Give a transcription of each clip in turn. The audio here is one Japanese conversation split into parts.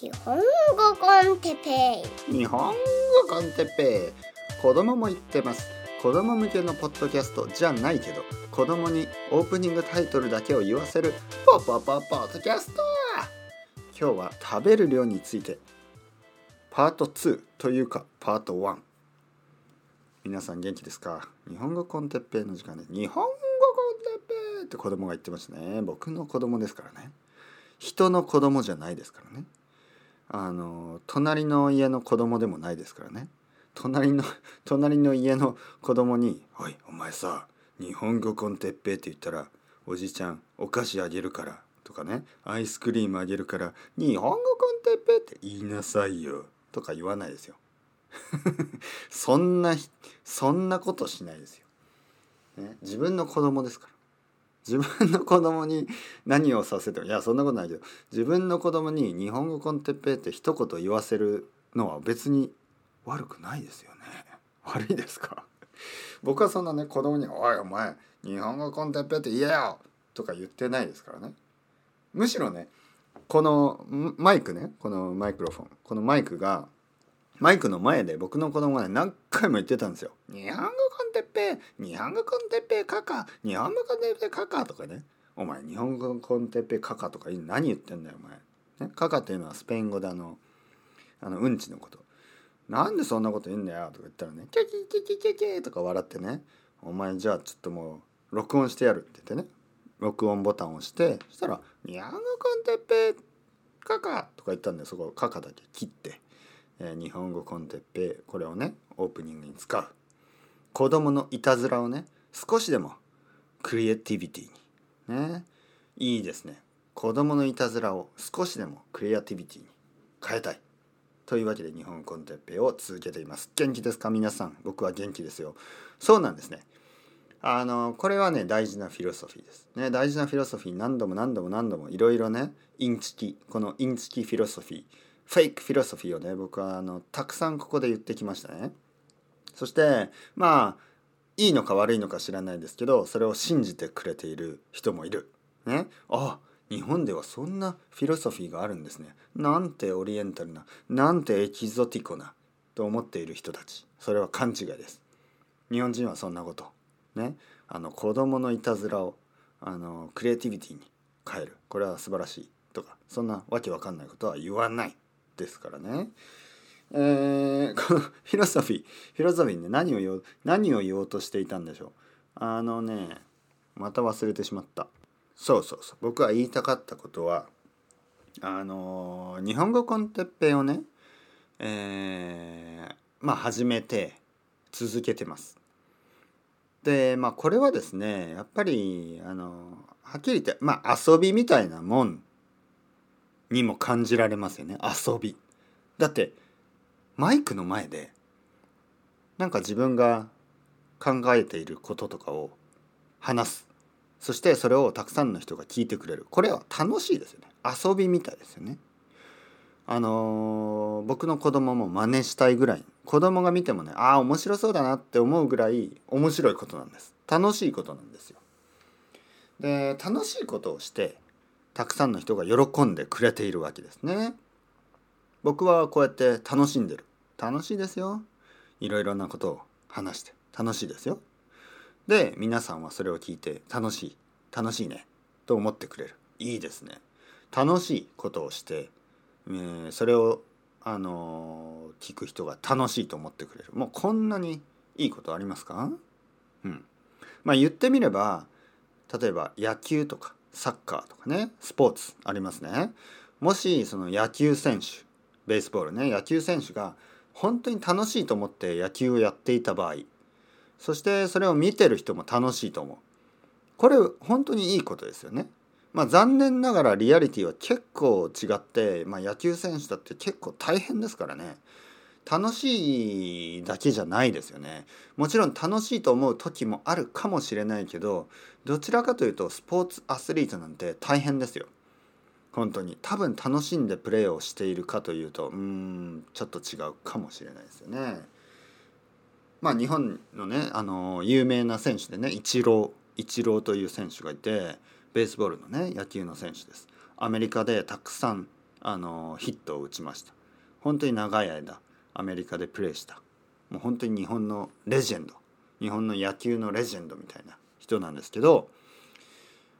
日本語 con Teppei。日本語 con Teppei。子供も言ってます。子供向けのポッドキャストじゃないけど子供にオープニングタイトルだけを言わせるポポポポッドキャスト。今日は食べる量についてパート2というかパート1皆さん元気ですか？日本語 con Teppei の時間で日本語 con Teppei って子供が言ってましたね。僕の子供ですからね。人の子供じゃないですからね。あの隣の家の子供でもないですからね隣の 隣の家の子供に「おいお前さ日本語コンテッペ」って言ったら「おじちゃんお菓子あげるから」とかね「アイスクリームあげるから日本語コンテッペ」って言いなさいよとか言わないですよ。そんなそんなことしないですよ。ね、自分の子供ですから。自分の子供に何をさせてもいやそんなことないけど自分の子供に日本語コンテッペイって一言言わせるのは別に悪くないですよね。悪いですか？僕はそんなね子供に「おいお前日本語コンテッペイって言えよ!」とか言ってないですからね。むしろねこのマイクねこのマイクロフォンこのマイクがマイクの前で僕の子供がね何回も言ってたんですよ。日本語コンテッペ日本語コンテッペカカ日本語コンテッペカカとかね。お前日本語コンテッペカカとか何言ってんだよお前。ね、カカっていうのはスペイン語であのあのうんちのこと。なんでそんなこと言うんだよとか言ったらねキャキキキキキとか笑ってねお前じゃあちょっともう録音してやるって言ってね録音ボタンを押してそしたら「日本語コンテッペカカ」とか言ったんでそこカカだけ切って。えー、日本語コンテッペこれをねオープニングに使う子供のいたずらをね少しでも creativity にねいいですね。子供のいたずらを少しでも creativity に変えたい。というわけで日本語 con Teppei を続けています。元気ですか？皆さん。僕は元気ですよ。そうなんですね。あのこれはね大事な philosophy です。ね大事な philosophy 何度も何度も何度もいろいろねインチキこのインチキ philosophy fake philosophy をね僕はあのたくさんここで言ってきましたね。そしてまあいいのか悪いのか知らないですけどそれを信じてくれている人もいる。ね、あ日本ではそんなフィロソフィーがあるんですね。なんてオリエンタルななんてエキゾティコなと思っている人たちそれは勘違いです。日本人はそんなことねあの子供のいたずらをあのクリエイティビティに変えるこれは素晴らしいとかそんなわけわかんないことは言わない。ですからね。えー、このフィロソフィーフィロソフィーね何を言おう何を言おうとしていたんでしょう。あのねまた忘れてしまった。そうそうそう。僕が言いたかったことはあの日本語コンテッペイをねえー、まあ始めて続けてます。でまあこれはですねやっぱりあのはっきり言ってまあ遊びみたいなもんにも感じられますよね。遊び。だってマイクの前でなんか自分が考えていることとかを話す。そしてそれをたくさんの人が聞いてくれる。これは楽しいですよね。遊びみたいですよね。あのー、僕の子供も真似したいぐらい。子供が見てもねああ面白そうだなって思うぐらい面白いことなんです。楽しいことなんですよ。で楽しいことをしてたくさんの人が喜んでくれているわけですね。僕はこうやって楽しんでる。楽しいですよ。いろいろなことを話して楽しいですよ。で皆さんはそれを聞いて楽しい楽しいねと思ってくれる。いいですね。楽しいことをして、えー、それをあのー、聞く人が楽しいと思ってくれる。もうこんなにいいことありますか？うん。まあ言ってみれば例えば野球とかサッカーとかねスポーツありますね。もしその野球選手ベースボールね野球選手が本当に楽しいと思って野球をやっていた場合そしてそれを見てる人も楽しいと思う。これ本当にいいことですよね。まあ残念ながらリアリティは結構違って、まあ、野球選手だって結構大変ですからね。楽しいだけじゃないですよね。もちろん楽しいと思う時もあるかもしれないけどどちらかというとスポーツアスリートなんて大変ですよ。本当に。多分楽しんでプレーをしているかというとうんちょっと違うかもしれないですよね。まあ日本のねあの有名な選手でねイチローイチローという選手がいてベースボールのね野球の選手です。アメリカでたくさんあのヒットを打ちました。本当に長い間。アメリカでプレーした。もう本当に日本のレジェンド。日本の野球のレジェンドみたいな人なんですけど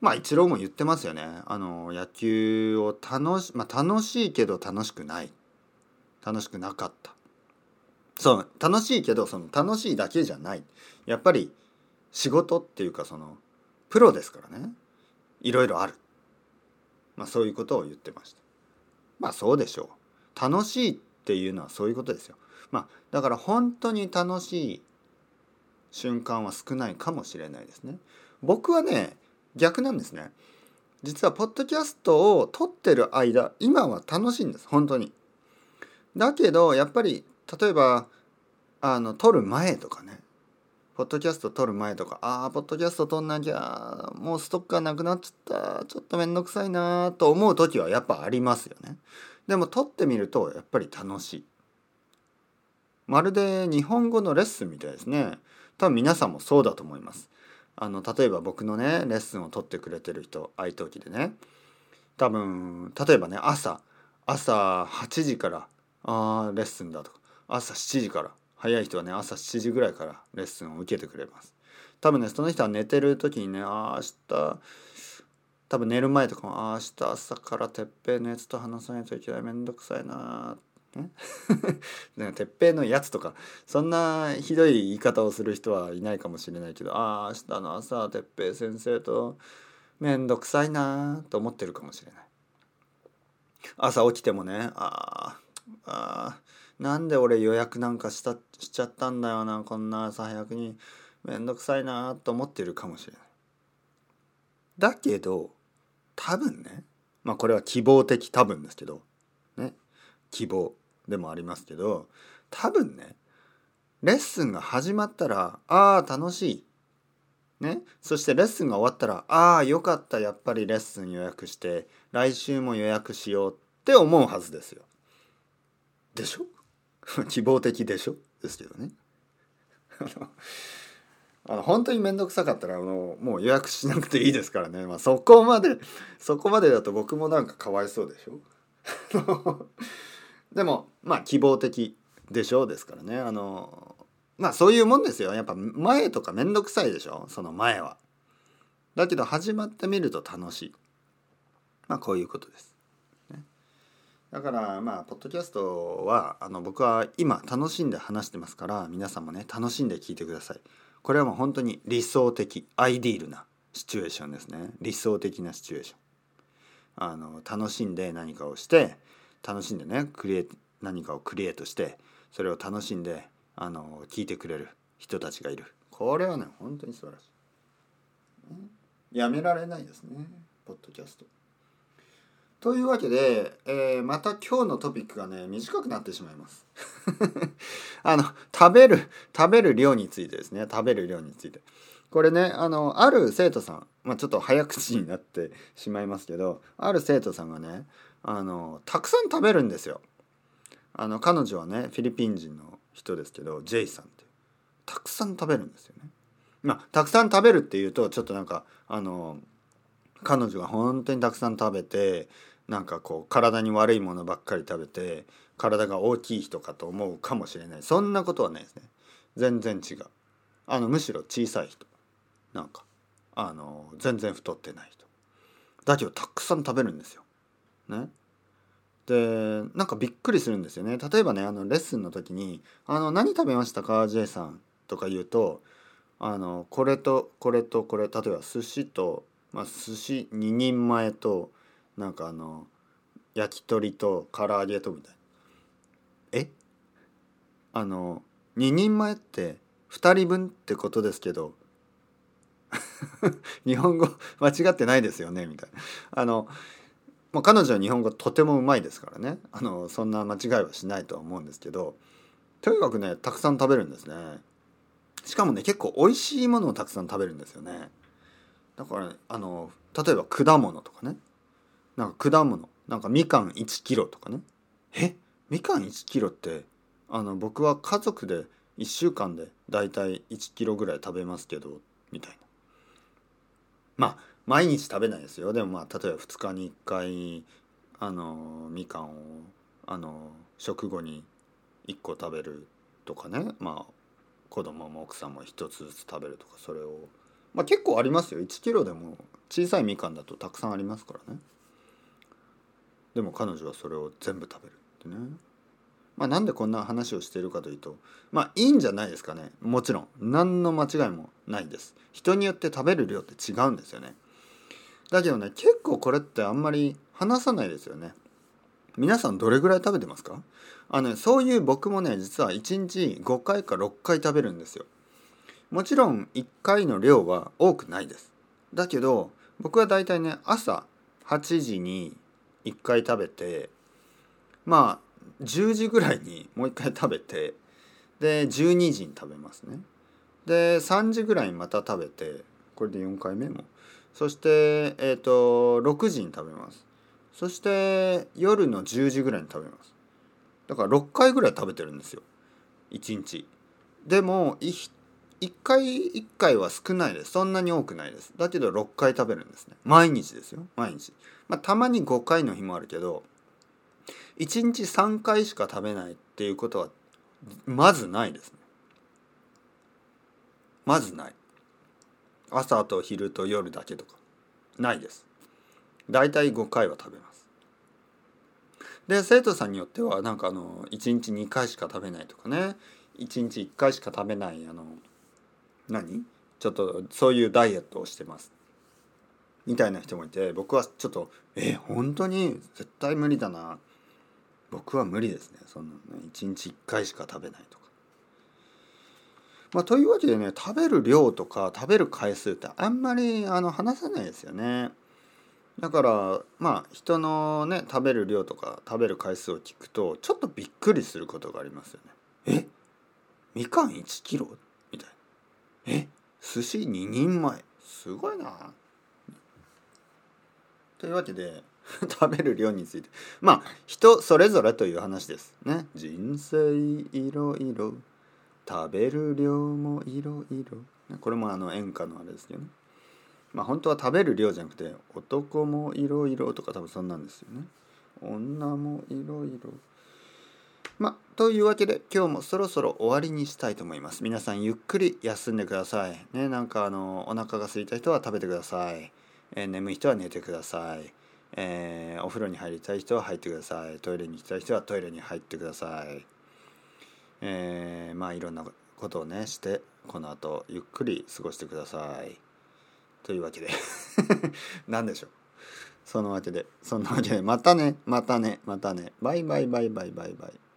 まあイチローも言ってますよね。あの野球を楽し,、まあ、楽しいけど楽しくない。楽しくなかった。そう楽しいけどその楽しいだけじゃない。やっぱり仕事っていうかそのプロですからね。いろいろある、まあ、そういうことを言ってました。まあそうでしょう。楽しいっていうのはそういうことですよ。まあだから本当に楽しい瞬間は少ないかもしれないですね。僕はね逆なんですね。実はポッドキャストを撮ってる間今は楽しいんです。本当に。だけどやっぱり例えばあの撮る前とかね。ポッドキャスト撮る前とかああポッドキャスト撮んなきゃもうストックがなくなっちゃった。ちょっと面倒くさいなと思う時はやっぱありますよね。でも撮ってみるとやっぱり楽しい。まるで日本語のレッスンみたいですね。多分皆さんもそうだと思います。あの例えば僕のねレッスンを取ってくれてる人愛登記でね。多分例えばね朝朝8時からあレッスンだとか朝7時から早い人はね朝7時ぐらいからレッスンを受けてくれます。多分ねその人は寝てる時にねああ明日多分寝る前とかもああ明日朝からてっぺいのやつと話さないといけない。めんどくさいなね てっぺいのやつとかそんなひどい言い方をする人はいないかもしれないけどああ明日の朝てっぺい先生とめんどくさいなと思ってるかもしれない。朝起きてもねああなんで俺予約なんかしたしちゃったんだよなこんな朝早くに。めんどくさいなと思ってるかもしれない。だけど多分ね。まあこれは希望的多分ですけど。ね。希望でもありますけど。多分ね。レッスンが始まったらああ楽しい。ね、そしてレッスンが終わったらああよかった。やっぱりレッスン予約して来週も予約しようって思うはずですよ。でしょ？希望的でしょ？ですけどね。本当に面倒くさかったらあのもう予約しなくていいですからね、まあ、そこまでそこまでだと僕もなんかかわいそうでしょ？でもまあ希望的でしょ？うですからね。あのまあそういうもんですよ。やっぱ前とか面倒くさいでしょ？その前は。だけど始まってみると楽しい。まあこういうことです。ね。だからまあポッドキャストはあの僕は今楽しんで話してますから皆さんもね楽しんで聞いてください。これはもう本当に理想的アイディールなシチュエーションですね理想的なシチュエーション。あの楽しんで何かをして楽しんでねクリエ何かをクリエイトしてそれを楽しんであの聞いてくれる人たちがいるこれはね本当に素晴らしい。やめられないですねポッドキャスト。というわけで、えー、また今日のトピックがね短くなってしまいます。あの食べる食べる量についてですね。食べる量について。これねあのある生徒さん、まあ、ちょっと早口になってしまいますけどある生徒さんがねあのたくさん食べるんですよ。あの彼女はねフィリピン人の人ですけどジェイさんってたくさん食べるんですよね。まあたくさん食べるっていうとちょっとなんかあの彼女が本当にたくさん食べてなんかこう体に悪いものばっかり食べて体が大きい人かと思うかもしれない。そんなことはないですね。全然違う。あのむしろ小さい人。なんかあの全然太ってない人。だけどたくさん食べるんですよ。ね。でなんかびっくりするんですよね。例えばねあのレッスンの時に「あの何食べましたか？J さん」とか言うとあのこれとこれとこれ。例えば寿司と、まあ、寿司2人前となんかあの焼き鳥と唐揚げとみたいな。え？あの2人前って2人分ってことですけど 日本語間違ってないですよね？みたいな。あのまあ、彼女は日本語とてもうまいですからね。あのそんな間違いはしないとは思うんですけどとにかくねたくさん食べるんですね。しかもね結構美味しいものをたくさん食べるんですよね。だからあの例えば果物とかね。なんか果物。なんかみかん1キロとかね。え？みかん1キロってあの僕は家族で1週間でだいたい1キロぐらい食べますけどみたいな。まあ毎日食べないですよ。でもまあ例えば2日に1回あのみかんをあの食後に1個食べるとかね。まあ子供も奥さんも1つずつ食べるとかそれを。まあ結構ありますよ。1キロでも小さいみかんだとたくさんありますからねでも彼女はそれを全部食べるってね。まあなんでこんな話をしているかというとまあいいんじゃないですかね。もちろん。何の間違いもないです。人によって食べる量って違うんですよね。だけどね結構これってあんまり話さないですよね。皆さんどれぐらい食べてますか？あの、ね、そういう僕もね実は1日5回か6回食べるんですよ。もちろん1回の量は多くないです。だけど僕はだいたいね朝8時に1回食べてまあ10時ぐらいにもう1回食べてで12時に食べますね。で3時ぐらいにまた食べてこれで4回目も。そしてえっ、ー、と6時に食べます。そして夜の10時ぐらいに食べます。だから6回ぐらい食べてるんですよ。1日。でも 1, 1回1回は少ないです。そんなに多くないです。だけど6回食べるんですね。毎日ですよ。毎日。まあたまに5回の日もあるけど1日3回しか食べないっていうことはまずないですね。まずない。朝と昼と夜だけとか。ないです。だいたい5回は食べます。で生徒さんによってはなんかあの1日2回しか食べないとかね。1日1回しか食べないあの何？ちょっとそういうダイエットをしてますみたいな人もいて僕はちょっとえ本当に？絶対無理だな僕は無理ですねそんなのね1日1回しか食べないとか。まあ、というわけでね食べる量とか食べる回数ってあんまりあの話さないですよね。だからまあ人のね食べる量とか食べる回数を聞くとちょっとびっくりすることがありますよね。え？みかん1キロ？え寿司2人前。すごいな。というわけで 食べる量について。まあ人それぞれという話です。ね。人生いろいろ。食べる量もいろいろ。これもあの演歌のあれですけどね。まあ本当は食べる量じゃなくて男もいろいろとか多分そんなんですよね。女もいろいろ。まというわけで今日もそろそろ終わりにしたいと思います。皆さんゆっくり休んでください。ねなんかあのお腹が空いた人は食べてください、えー、眠い人は寝てください。えー、お風呂に入りたい人は入ってください。トイレに行きたい人はトイレに入ってください、えー、まあいろんなことをねしてこの後ゆっくり過ごしてください。というわけで。何でしょう。そのわけでそんなわけで。またねまたねまたね。バイバイバイバイバイバイ。